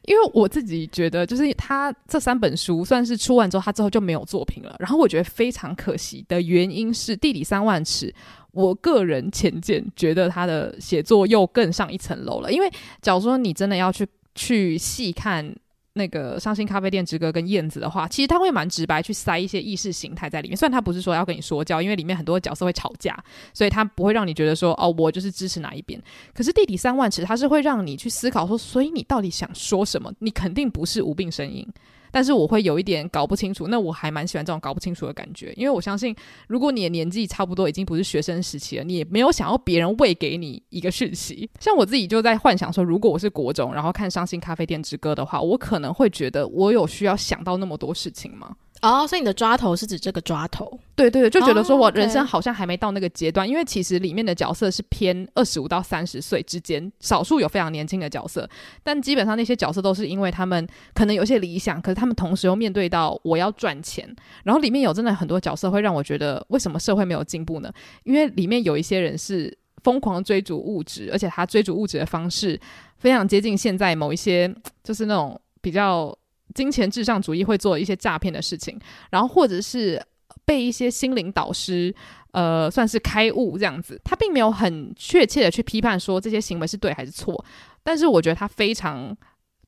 因为我自己觉得，就是他这三本书算是出完之后，他之后就没有作品了。然后我觉得非常可惜的原因是，《地理三万尺》，我个人浅见觉得他的写作又更上一层楼了。因为假如说你真的要去去细看。那个伤心咖啡店之歌跟燕子的话，其实他会蛮直白去塞一些意识形态在里面。虽然他不是说要跟你说教，因为里面很多角色会吵架，所以他不会让你觉得说哦，我就是支持哪一边。可是地底三万尺，他是会让你去思考说，所以你到底想说什么？你肯定不是无病呻吟。但是我会有一点搞不清楚，那我还蛮喜欢这种搞不清楚的感觉，因为我相信，如果你的年纪差不多已经不是学生时期了，你也没有想要别人喂给你一个讯息。像我自己就在幻想说，如果我是国中，然后看《伤心咖啡店之歌》的话，我可能会觉得我有需要想到那么多事情吗？哦，所以你的抓头是指这个抓头？对对对，就觉得说我人生好像还没到那个阶段，因为其实里面的角色是偏二十五到三十岁之间，少数有非常年轻的角色，但基本上那些角色都是因为他们可能有些理想，可是他们同时又面对到我要赚钱，然后里面有真的很多角色会让我觉得，为什么社会没有进步呢？因为里面有一些人是疯狂追逐物质，而且他追逐物质的方式非常接近现在某一些就是那种比较。金钱至上主义会做一些诈骗的事情，然后或者是被一些心灵导师，呃，算是开悟这样子。他并没有很确切的去批判说这些行为是对还是错，但是我觉得他非常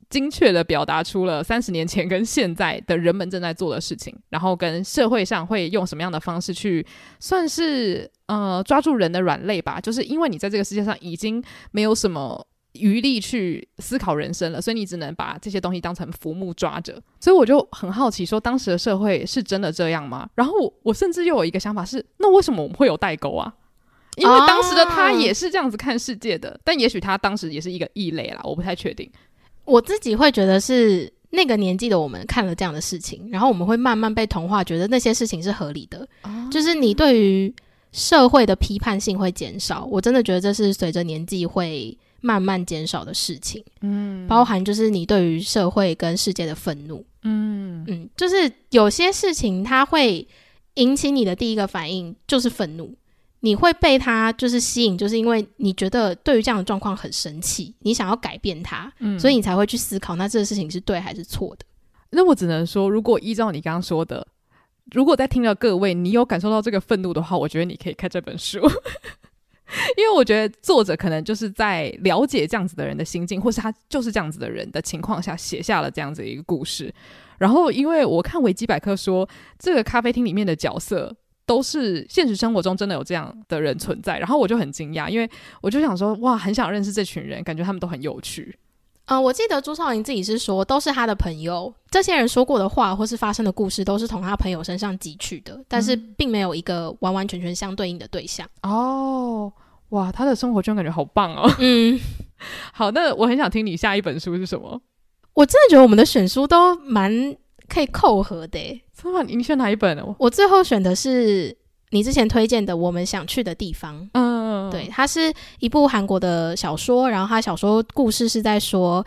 精确的表达出了三十年前跟现在的人们正在做的事情，然后跟社会上会用什么样的方式去算是呃抓住人的软肋吧。就是因为你在这个世界上已经没有什么。余力去思考人生了，所以你只能把这些东西当成浮木抓着。所以我就很好奇，说当时的社会是真的这样吗？然后我，我甚至又有一个想法是，那为什么我们会有代沟啊？因为当时的他也是这样子看世界的，啊、但也许他当时也是一个异类啦，我不太确定。我自己会觉得是那个年纪的我们看了这样的事情，然后我们会慢慢被同化，觉得那些事情是合理的。啊、就是你对于社会的批判性会减少，我真的觉得这是随着年纪会。慢慢减少的事情，嗯，包含就是你对于社会跟世界的愤怒，嗯。嗯，就是有些事情它会引起你的第一个反应就是愤怒，你会被它就是吸引，就是因为你觉得对于这样的状况很生气，你想要改变它，嗯，所以你才会去思考，那这个事情是对还是错的？那我只能说，如果依照你刚刚说的，如果在听到各位你有感受到这个愤怒的话，我觉得你可以看这本书。因为我觉得作者可能就是在了解这样子的人的心境，或是他就是这样子的人的情况下写下了这样子一个故事。然后，因为我看维基百科说，这个咖啡厅里面的角色都是现实生活中真的有这样的人存在，然后我就很惊讶，因为我就想说，哇，很想认识这群人，感觉他们都很有趣。嗯、呃，我记得朱少麟自己是说，都是他的朋友，这些人说过的话或是发生的故事，都是从他朋友身上汲取的，但是并没有一个完完全全相对应的对象。哦，哇，他的生活圈感觉好棒哦。嗯，好，那我很想听你下一本书是什么？我真的觉得我们的选书都蛮可以扣合的。你选哪一本呢？我最后选的是你之前推荐的《我们想去的地方》。嗯。对，它是一部韩国的小说，然后它小说故事是在说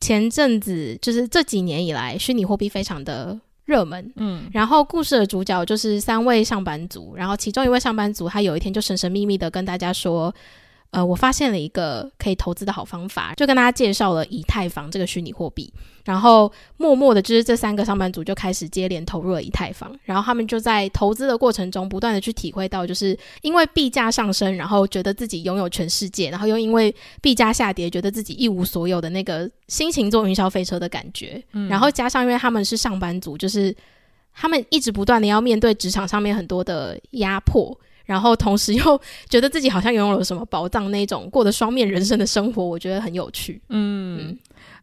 前阵子就是这几年以来，虚拟货币非常的热门，嗯，然后故事的主角就是三位上班族，然后其中一位上班族他有一天就神神秘秘的跟大家说。呃，我发现了一个可以投资的好方法，就跟大家介绍了以太坊这个虚拟货币，然后默默的，就是这三个上班族就开始接连投入了以太坊，然后他们就在投资的过程中，不断的去体会到，就是因为币价上升，然后觉得自己拥有全世界，然后又因为币价下跌，觉得自己一无所有的那个心情坐云霄飞车的感觉，嗯，然后加上因为他们是上班族，就是他们一直不断的要面对职场上面很多的压迫。然后同时又觉得自己好像拥有了什么宝藏，那种过的双面人生的生活，我觉得很有趣。嗯，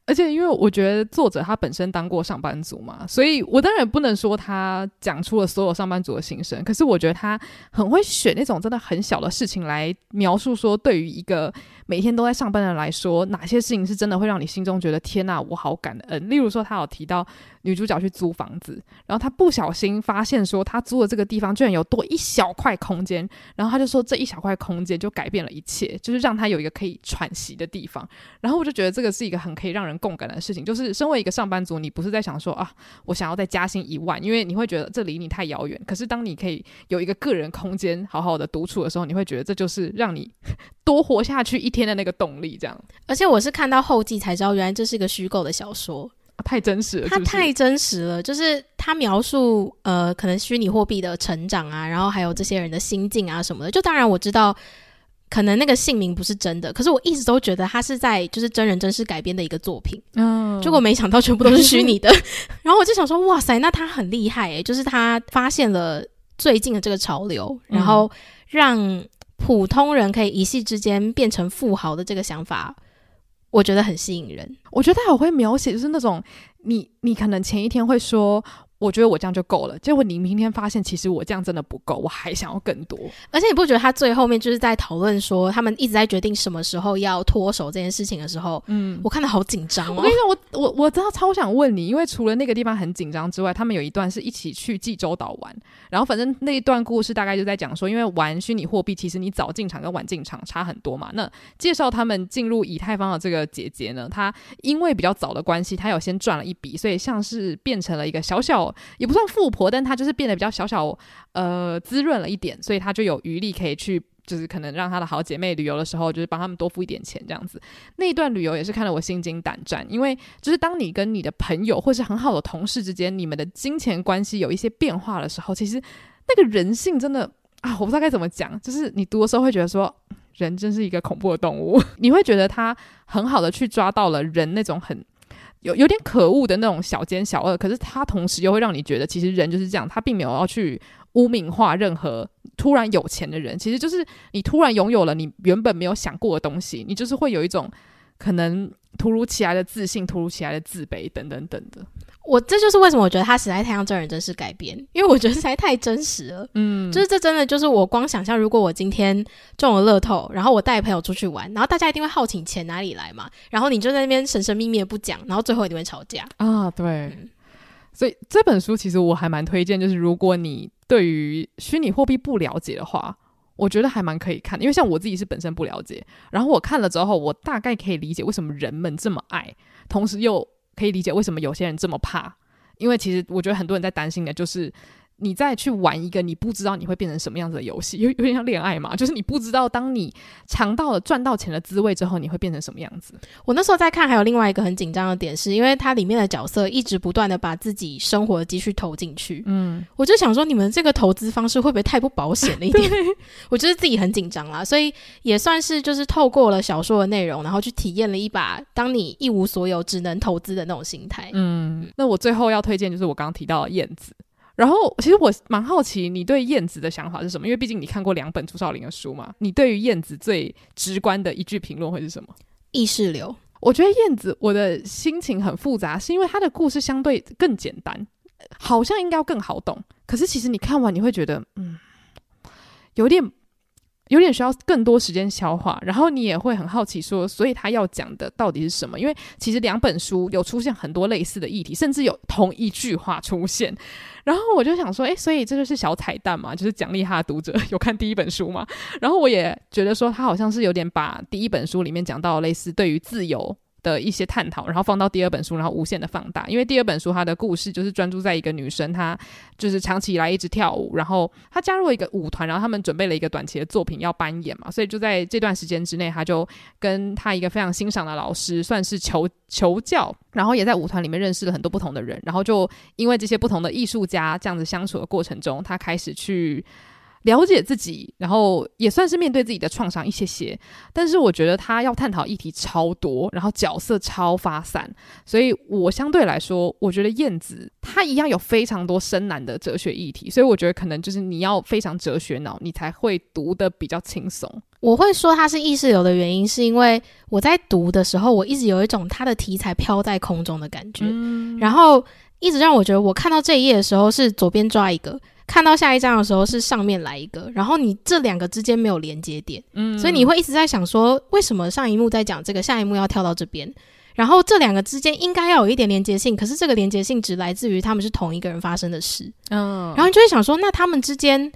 而且因为我觉得作者他本身当过上班族嘛，所以我当然不能说他讲出了所有上班族的心声。可是我觉得他很会选那种真的很小的事情来描述，说对于一个每天都在上班的人来说，哪些事情是真的会让你心中觉得天哪，我好感恩。例如说，他有提到女主角去租房子，然后她不小心发现说她租的这个地方居然有多一小块空间，然后她就说这一小块空间就改变了一切，就是让她有一个可以喘息的地方。然后我就觉得这个是一个很可以让人共感的事情，就是身为一个上班族，你不是在想说啊，我想要再加薪一万，因为你会觉得这离你太遥远。可是当你可以有一个个人空间，好好的独处的时候，你会觉得这就是让你 多活下去一天的那个动力。这样，而且我是看到后记才知道，原来这是一个虚构的小说，太真实了是是？它太真实了，就是他描述呃，可能虚拟货币的成长啊，然后还有这些人的心境啊什么的。就当然我知道。可能那个姓名不是真的，可是我一直都觉得他是在就是真人真事改编的一个作品，嗯，结果没想到全部都是虚拟的，然后我就想说，哇塞，那他很厉害诶，就是他发现了最近的这个潮流，然后让普通人可以一夕之间变成富豪的这个想法，我觉得很吸引人。我觉得他好会描写，就是那种你你可能前一天会说。我觉得我这样就够了。结果你明天发现，其实我这样真的不够，我还想要更多。而且你不觉得他最后面就是在讨论说，他们一直在决定什么时候要脱手这件事情的时候，嗯，我看得好紧张哦。我跟你说，我我我真的超想问你，因为除了那个地方很紧张之外，他们有一段是一起去济州岛玩，然后反正那一段故事大概就在讲说，因为玩虚拟货币，其实你早进场跟晚进场差很多嘛。那介绍他们进入以太坊的这个姐姐呢，她因为比较早的关系，她有先赚了一笔，所以像是变成了一个小小。也不算富婆，但她就是变得比较小小，呃，滋润了一点，所以她就有余力可以去，就是可能让她的好姐妹旅游的时候，就是帮他们多付一点钱这样子。那一段旅游也是看得我心惊胆战，因为就是当你跟你的朋友或是很好的同事之间，你们的金钱关系有一些变化的时候，其实那个人性真的啊，我不知道该怎么讲，就是你读的时候会觉得说，人真是一个恐怖的动物，你会觉得他很好的去抓到了人那种很。有有点可恶的那种小奸小恶，可是他同时又会让你觉得，其实人就是这样，他并没有要去污名化任何突然有钱的人，其实就是你突然拥有了你原本没有想过的东西，你就是会有一种可能突如其来的自信，突如其来的自卑等等等等的。我这就是为什么我觉得他实在太像真人真事改编，因为我觉得实在太真实了。嗯，就是这真的就是我光想象，如果我今天中了乐透，然后我带朋友出去玩，然后大家一定会好奇钱哪里来嘛，然后你就在那边神神秘秘的不讲，然后最后一定会吵架啊。对，嗯，所以这本书其实我还蛮推荐，就是如果你对于虚拟货币不了解的话，我觉得还蛮可以看的，因为像我自己是本身不了解，然后我看了之后，我大概可以理解为什么人们这么爱，同时又。可以理解为什么有些人这么怕，因为其实我觉得很多人在担心的就是。你再去玩一个你不知道你会变成什么样子的游戏，有有点像恋爱嘛，就是你不知道当你尝到了赚到钱的滋味之后，你会变成什么样子。我那时候在看，还有另外一个很紧张的点，是因为它里面的角色一直不断的把自己生活的积蓄投进去。嗯，我就想说，你们这个投资方式会不会太不保险了一点？我觉得自己很紧张啦，所以也算是就是透过了小说的内容，然后去体验了一把当你一无所有只能投资的那种心态。嗯，那我最后要推荐就是我刚刚提到的燕子。然后，其实我蛮好奇你对燕子的想法是什么？因为毕竟你看过两本朱少林的书嘛。你对于燕子最直观的一句评论会是什么？意识流。我觉得燕子，我的心情很复杂，是因为他的故事相对更简单，好像应该要更好懂。可是其实你看完，你会觉得，嗯，有点。有点需要更多时间消化，然后你也会很好奇说，所以他要讲的到底是什么？因为其实两本书有出现很多类似的议题，甚至有同一句话出现。然后我就想说，诶，所以这就是小彩蛋嘛，就是奖励他的读者有看第一本书嘛。然后我也觉得说，他好像是有点把第一本书里面讲到类似对于自由。的一些探讨，然后放到第二本书，然后无限的放大。因为第二本书它的故事就是专注在一个女生，她就是长期以来一直跳舞，然后她加入了一个舞团，然后他们准备了一个短期的作品要搬演嘛，所以就在这段时间之内，她就跟她一个非常欣赏的老师算是求求教，然后也在舞团里面认识了很多不同的人，然后就因为这些不同的艺术家这样子相处的过程中，她开始去。了解自己，然后也算是面对自己的创伤一些些，但是我觉得他要探讨议题超多，然后角色超发散，所以我相对来说，我觉得燕子他一样有非常多深难的哲学议题，所以我觉得可能就是你要非常哲学脑，你才会读的比较轻松。我会说它是意识流的原因，是因为我在读的时候，我一直有一种它的题材飘在空中的感觉，嗯、然后一直让我觉得，我看到这一页的时候是左边抓一个，看到下一张的时候是上面来一个，然后你这两个之间没有连接点，嗯，所以你会一直在想说，为什么上一幕在讲这个，下一幕要跳到这边？然后这两个之间应该要有一点连接性，可是这个连接性只来自于他们是同一个人发生的事。嗯，然后你就会想说，那他们之间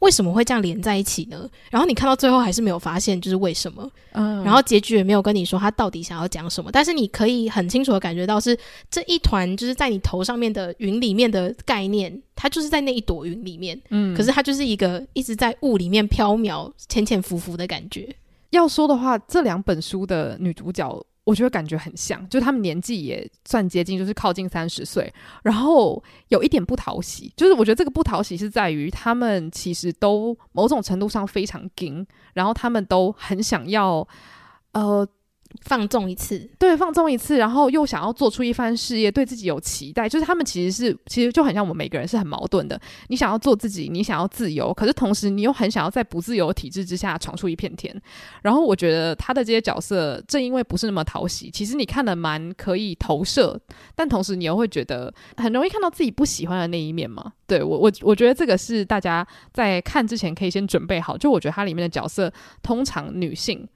为什么会这样连在一起呢？然后你看到最后还是没有发现就是为什么。嗯，然后结局也没有跟你说他到底想要讲什么，但是你可以很清楚的感觉到是这一团就是在你头上面的云里面的概念，它就是在那一朵云里面。嗯，可是它就是一个一直在雾里面飘渺、潜潜浮浮的感觉。要说的话，这两本书的女主角。我觉得感觉很像，就他们年纪也算接近，就是靠近三十岁，然后有一点不讨喜。就是我觉得这个不讨喜是在于他们其实都某种程度上非常精，然后他们都很想要，呃。放纵一次，对，放纵一次，然后又想要做出一番事业，对自己有期待，就是他们其实是，其实就很像我们每个人是很矛盾的。你想要做自己，你想要自由，可是同时你又很想要在不自由体制之下闯出一片天。然后我觉得他的这些角色，正因为不是那么讨喜，其实你看的蛮可以投射，但同时你又会觉得很容易看到自己不喜欢的那一面嘛。对，我，我我觉得这个是大家在看之前可以先准备好。就我觉得它里面的角色，通常女性。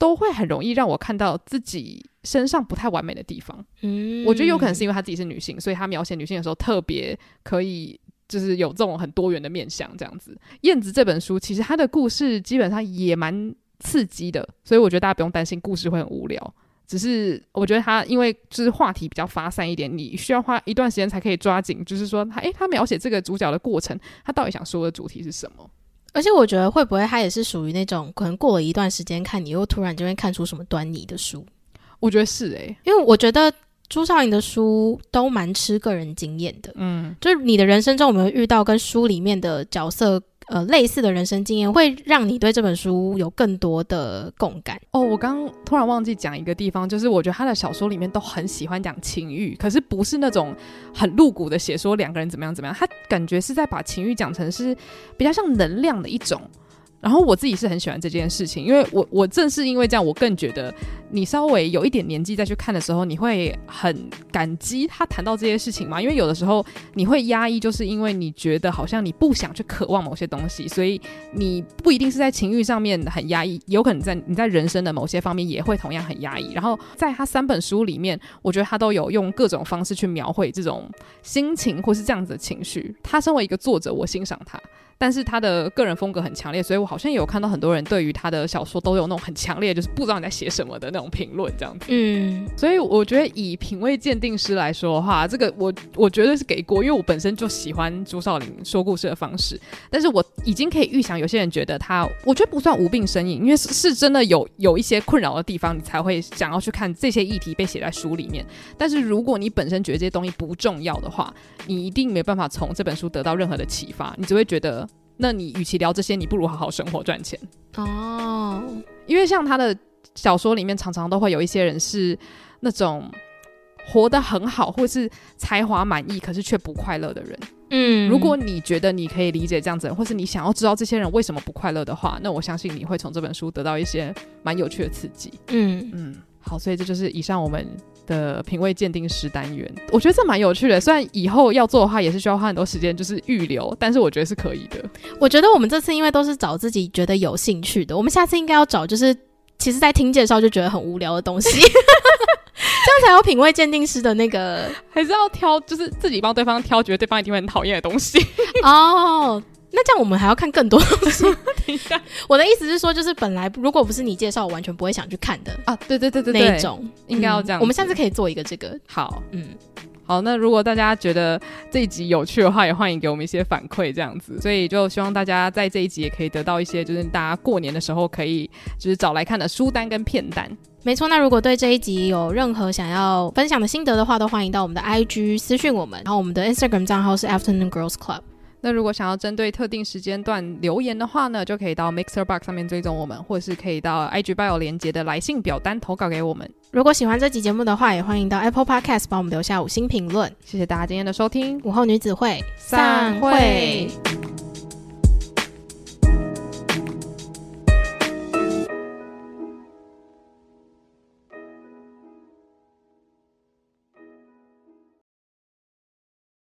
都会很容易让我看到自己身上不太完美的地方。嗯，我觉得有可能是因为她自己是女性，所以她描写女性的时候特别可以，就是有这种很多元的面相这样子。燕子这本书其实它的故事基本上也蛮刺激的，所以我觉得大家不用担心故事会很无聊。只是我觉得它因为就是话题比较发散一点，你需要花一段时间才可以抓紧，就是说他诶，他描写这个主角的过程，他到底想说的主题是什么？而且我觉得会不会他也是属于那种可能过了一段时间看你又突然就会看出什么端倪的书？我觉得是诶、欸，因为我觉得朱少颖的书都蛮吃个人经验的，嗯，就是你的人生中有没有遇到跟书里面的角色？呃，类似的人生经验会让你对这本书有更多的共感哦。我刚突然忘记讲一个地方，就是我觉得他的小说里面都很喜欢讲情欲，可是不是那种很露骨的写说两个人怎么样怎么样，他感觉是在把情欲讲成是比较像能量的一种。然后我自己是很喜欢这件事情，因为我我正是因为这样，我更觉得你稍微有一点年纪再去看的时候，你会很感激他谈到这些事情嘛。因为有的时候你会压抑，就是因为你觉得好像你不想去渴望某些东西，所以你不一定是在情欲上面很压抑，有可能在你在人生的某些方面也会同样很压抑。然后在他三本书里面，我觉得他都有用各种方式去描绘这种心情或是这样子的情绪。他身为一个作者，我欣赏他。但是他的个人风格很强烈，所以我好像也有看到很多人对于他的小说都有那种很强烈，就是不知道你在写什么的那种评论，这样子。嗯，所以我觉得以品味鉴定师来说的话，这个我我绝对是给过，因为我本身就喜欢朱少林说故事的方式。但是我已经可以预想，有些人觉得他，我觉得不算无病呻吟，因为是是真的有有一些困扰的地方，你才会想要去看这些议题被写在书里面。但是如果你本身觉得这些东西不重要的话，你一定没办法从这本书得到任何的启发，你只会觉得。那你与其聊这些，你不如好好生活赚钱哦。因为像他的小说里面，常常都会有一些人是那种活得很好，或是才华满意，可是却不快乐的人。嗯，如果你觉得你可以理解这样子人，或是你想要知道这些人为什么不快乐的话，那我相信你会从这本书得到一些蛮有趣的刺激。嗯嗯，好，所以这就是以上我们。的品味鉴定师单元，我觉得这蛮有趣的。虽然以后要做的话，也是需要花很多时间，就是预留，但是我觉得是可以的。我觉得我们这次因为都是找自己觉得有兴趣的，我们下次应该要找就是其实在听介绍就觉得很无聊的东西，这样才有品味鉴定师的那个，还是要挑，就是自己帮对方挑，觉得对方一定会很讨厌的东西哦。那这样我们还要看更多 东西。等一下，我的意思是说，就是本来如果不是你介绍，我完全不会想去看的啊。对对对对，那一种应该要这样。我们下次可以做一个这个。好，嗯，好。那如果大家觉得这一集有趣的话，也欢迎给我们一些反馈，这样子。所以就希望大家在这一集也可以得到一些，就是大家过年的时候可以就是找来看的书单跟片单。没错。那如果对这一集有任何想要分享的心得的话，都欢迎到我们的 IG 私讯我们，然后我们的 Instagram 账号是 Afternoon Girls Club。那如果想要针对特定时间段留言的话呢，就可以到 Mixer Box 上面追踪我们，或者是可以到 IG bio 连接的来信表单投稿给我们。如果喜欢这集节目的话，也欢迎到 Apple Podcast 帮我们留下五星评论。谢谢大家今天的收听，午后女子会散会。